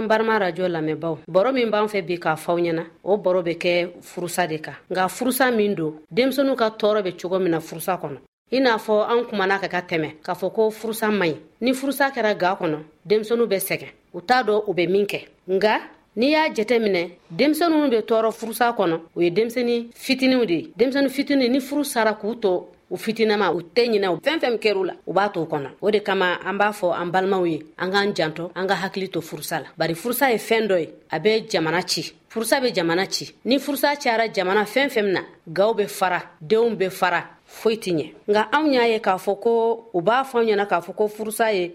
an barima rajo lamɛnbaw baro min b'an fɛ bi k'a faw ɲɛna o baro bɛ kɛ furusa de kan nka furusa min don denmisɛnninw ka tɔɔrɔ bɛ cogo min na furusa kɔnɔ i n'a fɔ an kumana ka ka tɛmɛ k'a fɔ ko furusa man ɲi ni furusa kɛra ga kɔnɔ denmisɛnninw bɛ sɛgɛn u t'a dɔn u bɛ min kɛ nka n'i y'a jɛtɛ minɛ denmisɛnninw bɛ tɔɔrɔ furusa kɔnɔ o ye denmisɛnnin fitiniw de ye denmisɛnnin fitini ni furu sara k'u tɔ u fitinama u tɛ ɲinɛ u fɛn fɛn kɛr'u la u b'a to kɔnɔ o de kama an b'a fɔ an balimaw ye an k'an janto an ka hakili to furusa la bari furusa ye fɛn dɔ ye a bɛ jamana ci furusa bɛ jamana ci ni furusa cayara jamana fɛn fɛn na gaw bɛ fara denw bɛ fara foyi tɛ ɲɛ nka anw y'a ye k'a fɔ ko u b'a fɔ anw ɲɛna k'a fɔ ko furusa ye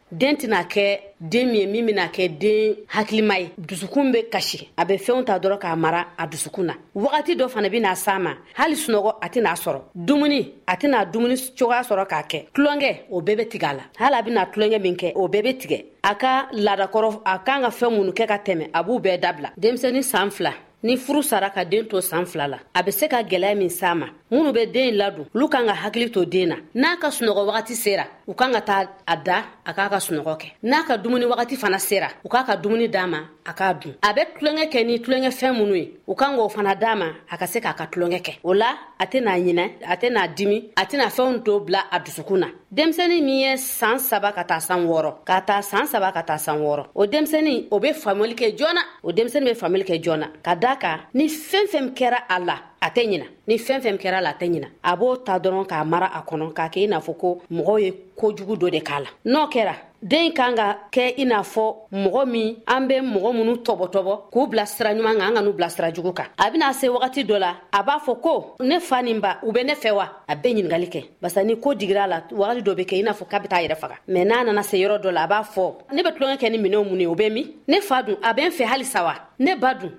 den tɛna kɛ den min ye min bɛna kɛ den hakilima ye dusukun bɛ kasi a bɛ fɛnw ta dɔrɔn k'a mara a dusukun na wagati dɔ fana bɛna s'a ma hali sunɔgɔ a tɛna sɔrɔ dumuni a tɛna dumuni cogoya sɔrɔ k'a kɛ tulonkɛ o bɛɛ bɛ tigɛ a la hali a bɛna tulonkɛ min kɛ o bɛɛ bɛ tigɛ a ka laadakɔrɔ a kan ka fɛn minnu kɛ ka tɛmɛ a b'u bɛɛ dabila denmisɛnnin san fila ni furu sara ka den to san fila la a bɛ se ka gɛlɛya min s'a ma minnu bɛ den ladon olu kan ka hakili to den na n'a ka sunɔgɔ wagati sera u kan ka taa a da a k'a ka sunɔgɔ kɛ n'a ka dumuni wagati fana sera u k'a ka dumuni d'a ma a k'a dun a bɛ tulonkɛ kɛ ni tulonkɛfɛn minnu ye u kan k'o fana d'a ma a ka se k'a ka tulonkɛ kɛ o la a tɛna ɲinɛ a tɛna dimi a tɛna fɛnw to bila a dusukun na denmisɛni min ye saan saba ka taa san wɔɔrɔ ka taa saan saba ka taa san wɔɔrɔ o denmisɛni o be faamuyali kɛ joona o denmisɛni be faamuyali kɛ joona ka daa kan ni fɛn fɛn kɛra a la a tɛ ɲina ni fɛn fɛn kɛra la a tɛ ɲina a b'o ta dɔrɔn k'a mara a kɔnɔ k'a kɛ i n'a fɔ ko mɔgɔw ye kojugu dɔ de k'a la n'o kɛra den kan ka kɛ i n'a fɔ mɔgɔ min an bɛ mɔgɔ minnu tɔbɔtɔbɔ k'u bila sira ɲuman kan an ka n'u bila sira jugu kan a bɛna se wagati dɔ la a b'a fɔ ko ne fa nin ba u bɛ ne fɛ wa a bɛ ɲininkali kɛ barisa ni ko digira a la wagati dɔ bɛ kɛ i n'a fɔ k'a bɛ taa yɛrɛ faga mɛ n'a nana se yɔrɔ dɔ la a b'a fɔ ne bɛ tulonkɛ kɛ ni minɛnw mun ye o bɛ min ne fa dun a bɛ n fɛ halisa wa ne ba dun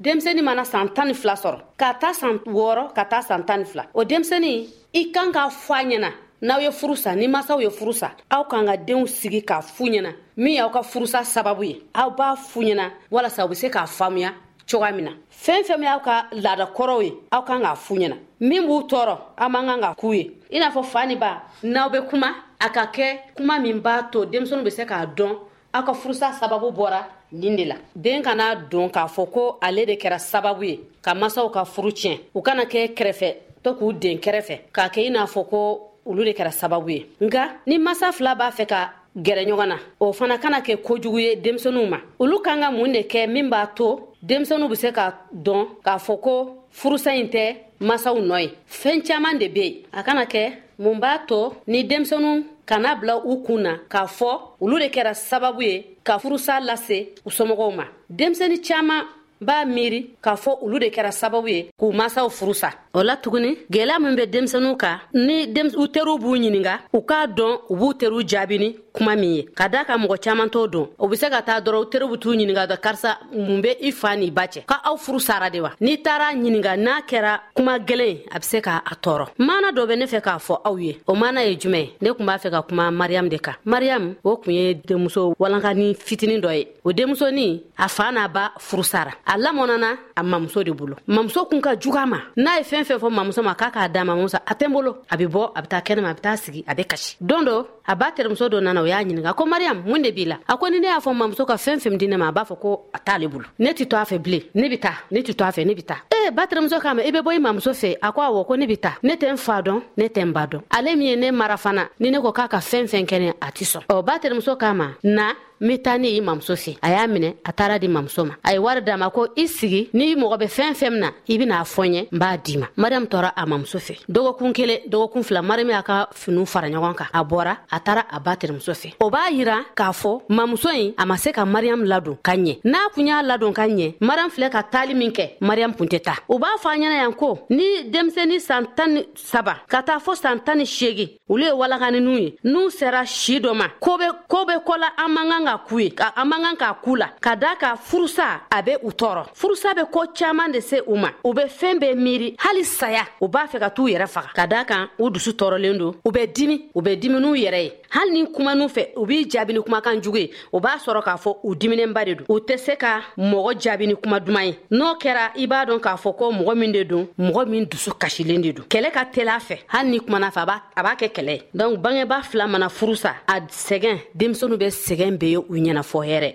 denmisɛnnin mana san tan ni fila sɔrɔ ka taa san wɔɔrɔ ka taa san tan ni fila o denmisɛnnin i kan k'a fɔ a ɲɛna n'aw ye furu sa ni masaw ye furu sa aw kan ka denw sigi k'a fu ɲɛna min y'aw ka furusa sababu ye aw b'a fu ɲɛna walasa u be se k'a faamuya cogoya min na fɛn fɛn min aw ka laada kɔrɔw ye aw kan k'a fu ɲɛna min b'u tɔɔrɔ aw man kan ka k'u ye i n'a fɔ fa ni ba n'aw bɛ kuma a ka kɛ kuma min b'a to denmisɛnninw bɛ se k'a dɔn aw ka furusa sababu bɔra nin de la den kana don k'a fɔ ko ale de kɛra sababu ye ka masaw ka furu tiɲɛ u kana kɛ kɛrɛfɛ to k'u den kɛrɛfɛ k'a kɛ i n'a fɔ ko olu de kɛra sababu ye nka ni masa fila b'a fɛ ka gɛrɛ ɲɔgɔn na o fana kana kɛ kojugu ye denmisɛnninw ma olu kan ka mun de kɛ min b'a to denmisɛnninw be se ka dɔn k'a fɔ ko furusa ɲi tɛ masaw nɔ ye fɛɛn caaman de be yen a kana kɛ mun b'a to ni denmisɛnninw kana bila u kun na k'a fɔ olu de kɛra sababu ye ka furusa lase u somɔgɔw ma denmisɛni caaman n b'a miiri k'a fɔ olu de kɛra sababu ye k'u masaw furu sa o la tuguni gwɛlɛya min bɛ denmisɛnninw kan ni u teriw b'u ɲininga u k'a dɔn u b'u teriw jaabini kuma min ye ka daa ka mɔgɔ caaman t'o don o be se ka taa dɔrɔn u teriw be t'u ɲininga dɔ karisa mun be i fa n'i ba cɛ ka aw furu sara de wa n'i taara ɲininga n'a kɛra kuma gwɛlɛn a be se ka a tɔɔrɔ maana dɔ be ne fɛ k'a fɔ aw ye o maana ye jumɛn ne kun b'a fɛ ka kuma mariyamu de kan mariyamu o kun ye denmuso walankanin fitinin dɔ ye o denmusonin a fa n'a ba furusara a lamɔnana a mamuso de bolo mamuso kun ka juga ma n'a ye fɛn fɛn fɔ mamuso ma k'a k'a da mamuso a tɛ n bolo a bɛ bɔ a bɛ taa kɛnɛma a bɛ taa sigi a bɛ kasi don dɔ a ba terimuso dɔ nana o y'a ɲininka ko mariyamu mun de b'i la a ko ni ne y'a fɔ mamuso ka fɛn fɛn di ne ma a b'a fɔ ko a t'ale bolo ne tɛ to a fɛ bilen ne bɛ taa ne tɛ to a fɛ ne bɛ taa ee ba terimuso k'a ma i bɛ bɔ i mamuso fɛ a ko awɔ ko ne bɛ taa ne tɛ n fa dɔn ne tɛ n ba dɔn ale min ye ne mara fana ni ne ko k'a ka fɛn fɛn kɛ ne a tɛ sɔn ɔ ba terimuso k'a ma na n be taa ne i mamuso fe a y'a minɛ a taara di mamuso ma a ye wari d'a ma ko i sigi n'i mɔgɔ bɛ fɛn fɛn min na i ben'a fɔ ɲɛ n b'a di ma mariyamu tɔɔra a mamuso fe dɔgɔkun kelen dɔgɔkun fila mariyamu y'a ka finiw fara ɲɔgɔn kan a bɔra a taara a ba terimuso fe o b'a yira k'a fɔ mamuso ɲi a ma se ka mariyamu ladon ka ɲɛ n'a kun y'a ladon ka ɲɛ mariyamu filɛ ka taali min kɛ mariyamu kun tɛ ta u b'a fɔ a ɲɛna yan ko ni denmisɛni san tan ni saba ka taa fɔ san tan ni seegin olu ye walakaninw ye n'u sera si dɔ ma ko be ko be kɔla an man kan ka ku ye an man kan k'a ku la ka daa ka furusa a be u tɔɔrɔ furusa be koo caaman de se u ma u be fɛɛn be miiri hali saya u b'a fɛ ka t'u yɛrɛ faga ka daa kan u dusu tɔɔrɔlen don u be dimi u be dimi n'u yɛrɛ ye hali ni kuma n'u fɛ u b'i jaabini kumakan jugu ye o b'a sɔrɔ k'a fɔ u diminenba de don u tɛ se ka mɔgɔ jaabi ni kuma duman ye n'o kɛra i b'a dɔn k'a fɔ ko mɔgɔ min de don mɔgɔ min dusu kasilen de don kɛlɛ ka teli a fɛ hali ni kumana fɛ a b'a kɛ kɛlɛ ye donc bangeba fila mana furu sa a sɛgɛn denmisɛnu bɛ sɛgɛn be ye u ɲɛna fɔ hɛrɛ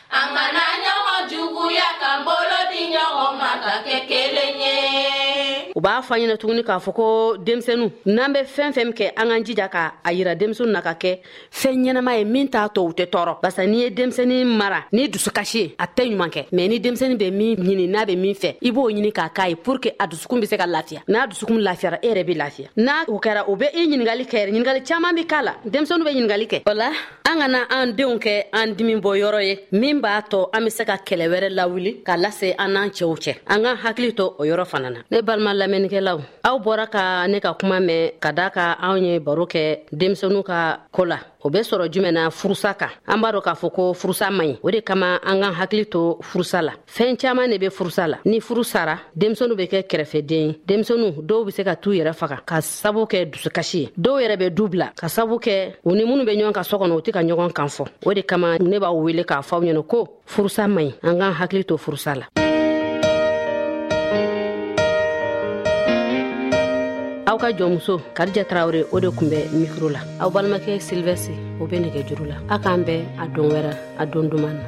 an kana ɲɔgɔn juguya ka bolo di ɲɔgɔn ma ka kɛ kelen ye u b'a fɔ an ɲɛna tuguni k'a fɔ ko denmisɛnu n'an bɛ fɛn fɛn kɛ an k'an jija ka a yira denmisɛnu na ka kɛ fɛn ɲɛnama ye min t'a tɔ u tɛ tɔɔrɔ barisa n'i ye denmisɛni mara ni dusukasi ye a tɛ ɲuman kɛ mɛ ni denmisɛni bɛ min ɲini n'a bɛ min fɛ i b'o ɲini k'a k'a ye pour que a dusukun bɛ se ka lafiya n'a dusukun lafiyara e yɛrɛ bɛ lafiya n'a o kɛra o bɛ i ɲiningali kɛ ɲiningali caman bɛ k'a la denmisɛnu bɛ ɲiningali kɛ o la an kana an denw kɛ an dimi bɔ yɔrɔ ye min b'a tɔ an be se ka kɛlɛ wɛrɛ lawuli ka lase an n'an cɛw cɛ an ka hakili to o yɔrɔ fana na ne balima lamɛnnikɛlaw aw bɔra ka ne ka kuma mɛn ka daa ka anw ye baro kɛ denmisɛnu ka ko la o be sɔrɔ jumɛn na furusa kan an b'a dɔ k'a fɔ ko furusa man ɲi o de kama an k'an hakili to furusa la fɛɛn caaman ne be furusa la ni furu sara denmisɛnu be kɛ kɛrɛfɛden ye denmisɛnu dɔw be se ka t'u yɛrɛ faga ka sabu kɛ dusukasi ye dɔw yɛrɛ be du bila ka sabu kɛ u ni minnu be ɲɔgɔn ka sɔ kɔnɔ u tɛ ka ɲɔgɔn kan fɔ o de kama ne b'aw wele k'a fɔ aw ɲɛna ko furusa man ɲi an k'an hakili to furusa la aw ka jɔnmuso karija tarawure o de kun bɛ mikro la aw balimakɛ silvɛsi o be nɛgɛ juru la a k'an bɛn a don wɛrɛ a don duman na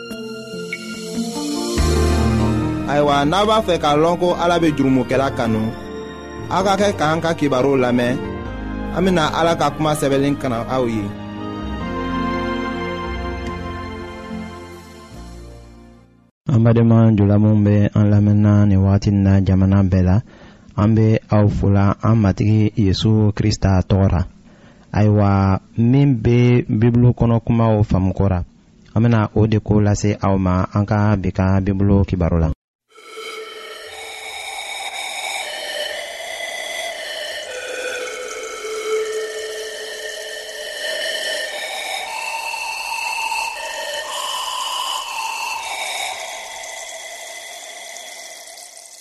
ayiwa n'a b'a fɛ k'a lɔn ko ala bɛ jurumokɛla kanu aw ka kɛ k'an ka kibaruw lamɛn an bɛna ala ka kuma sɛbɛnlen kana aw ye. an badenma jula minnu bɛ an lamɛnna nin wagati in na jamana bɛɛ la an bɛ aw fola an matigi yesu krista tɔgɔ la ayiwa min bɛ bibulu kɔnɔ kumaw faamukora an bena o de ko lase aw ma an ka bi ka bibulu kibaro la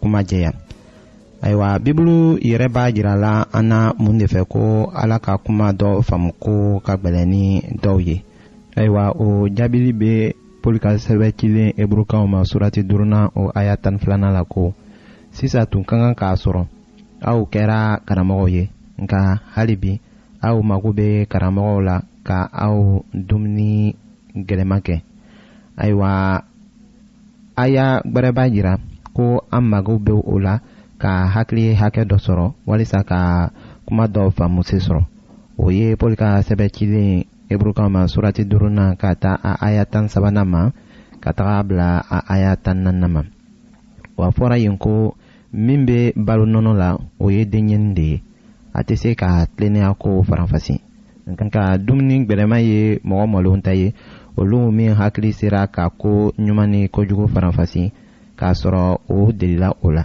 kuma jɛya ayiwa bibulu yɛrɛ b'a jira la an na mun de fɛ ko ala ka kuma dɔ faamu ko ka gwɛlɛn ni dɔw ye ayiwa o jaabili bɛ pɔli ka sɛbɛn cilen eburukaw ma surati duurunan o aya tan ni filanan la ko sisan tun ka kan k'a sɔrɔ aw kɛra karamɔgɔ ye nka hali bi aw mago bɛ karamɔgɔw la ka aw dumuni gɛlɛma kɛ ayiwa a y'a gbɛrɛba jira ko an mago bɛ o la ka hakili hakɛ dɔ sɔrɔ walisa ka kuma dɔ faamusi sɔrɔ o ye paul ka sɛbɛn cilen heburukaw ma surati duurunan ka taa a aya tan sabanan ma ka taga bila a aya tan naaninan ma wa fɔra yen ko min bɛ balo nɔnɔ la o ye denɲɛni de ye a tɛ se ka tilennenya ko faranfasi nka dumuni gbɛrɛma ye mɔgɔ malon ta ye olu min hakili sera ka ko ɲuman ni kojugu faranfasi k'a sɔrɔ o delila o la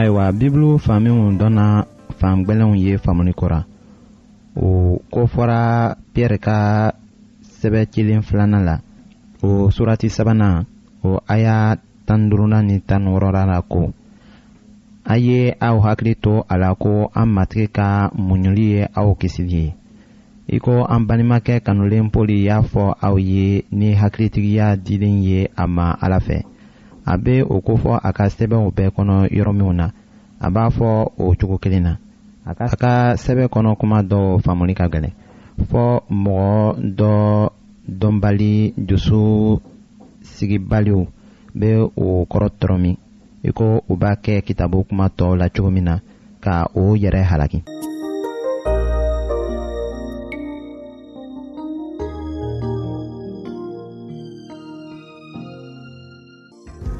ayiwa bibulu fan minw dɔnna fan gbɛlɛnw ye faamuni kora o ko fɔra piyɛri ka sɛbɛ cilen filanan la o surati sabanan o aya tan duurunan ni tan wɔɔrɔnan la ko a ye aw hakili to a la ko an matigi ka muɲuli ye aw kisili ye i ko an balimakɛ kanulen poli y'a fɔ aw ye ni hakilitigiya dilen ye a ma ala fɛ a bɛ o kofɔ a ka sɛbɛnw bɛɛ kɔnɔ yɔrɔ minw na a b'a fɔ o cogo kelen na a ka sɛbɛn kɔnɔ kuma dɔw faamuli ka gɛlɛn fɔ mɔgɔ dɔ dɔnbali dusu sigibaliw bɛ o kɔrɔ tɔrɔ min i ko u b'a kɛ kitabu kuma tɔw la cogo min na ka o yɛrɛ halaki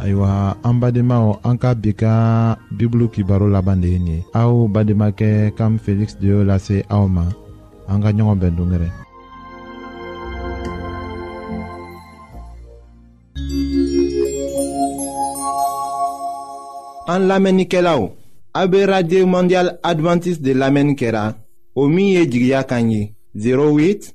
ayiwa an badenmaw an ka bi ka bibulu kibaro laban de ye nin ye aw bademakɛ kam feliksi de y'o lase aw ma an ka ɲɔgɔn bɛn dongɛrɛ an lamɛnnikɛlaw a be radio mondial advantiste de lamɛnni kɛra o min ye jigiya kan ye 08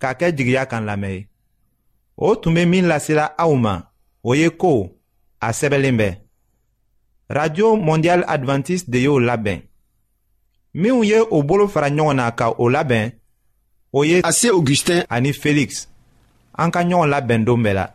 k'a kɛ jigiya kan lamɛn ye o tun bɛ min lasela aw ma o ye ko a sɛbɛnlen bɛ radio mondial adventiste de y'o labɛn minnu ye o bolo fara ɲɔgɔn na ka o labɛn o ye ase augustin ani felix an ka ɲɔgɔn labɛn don bɛɛ la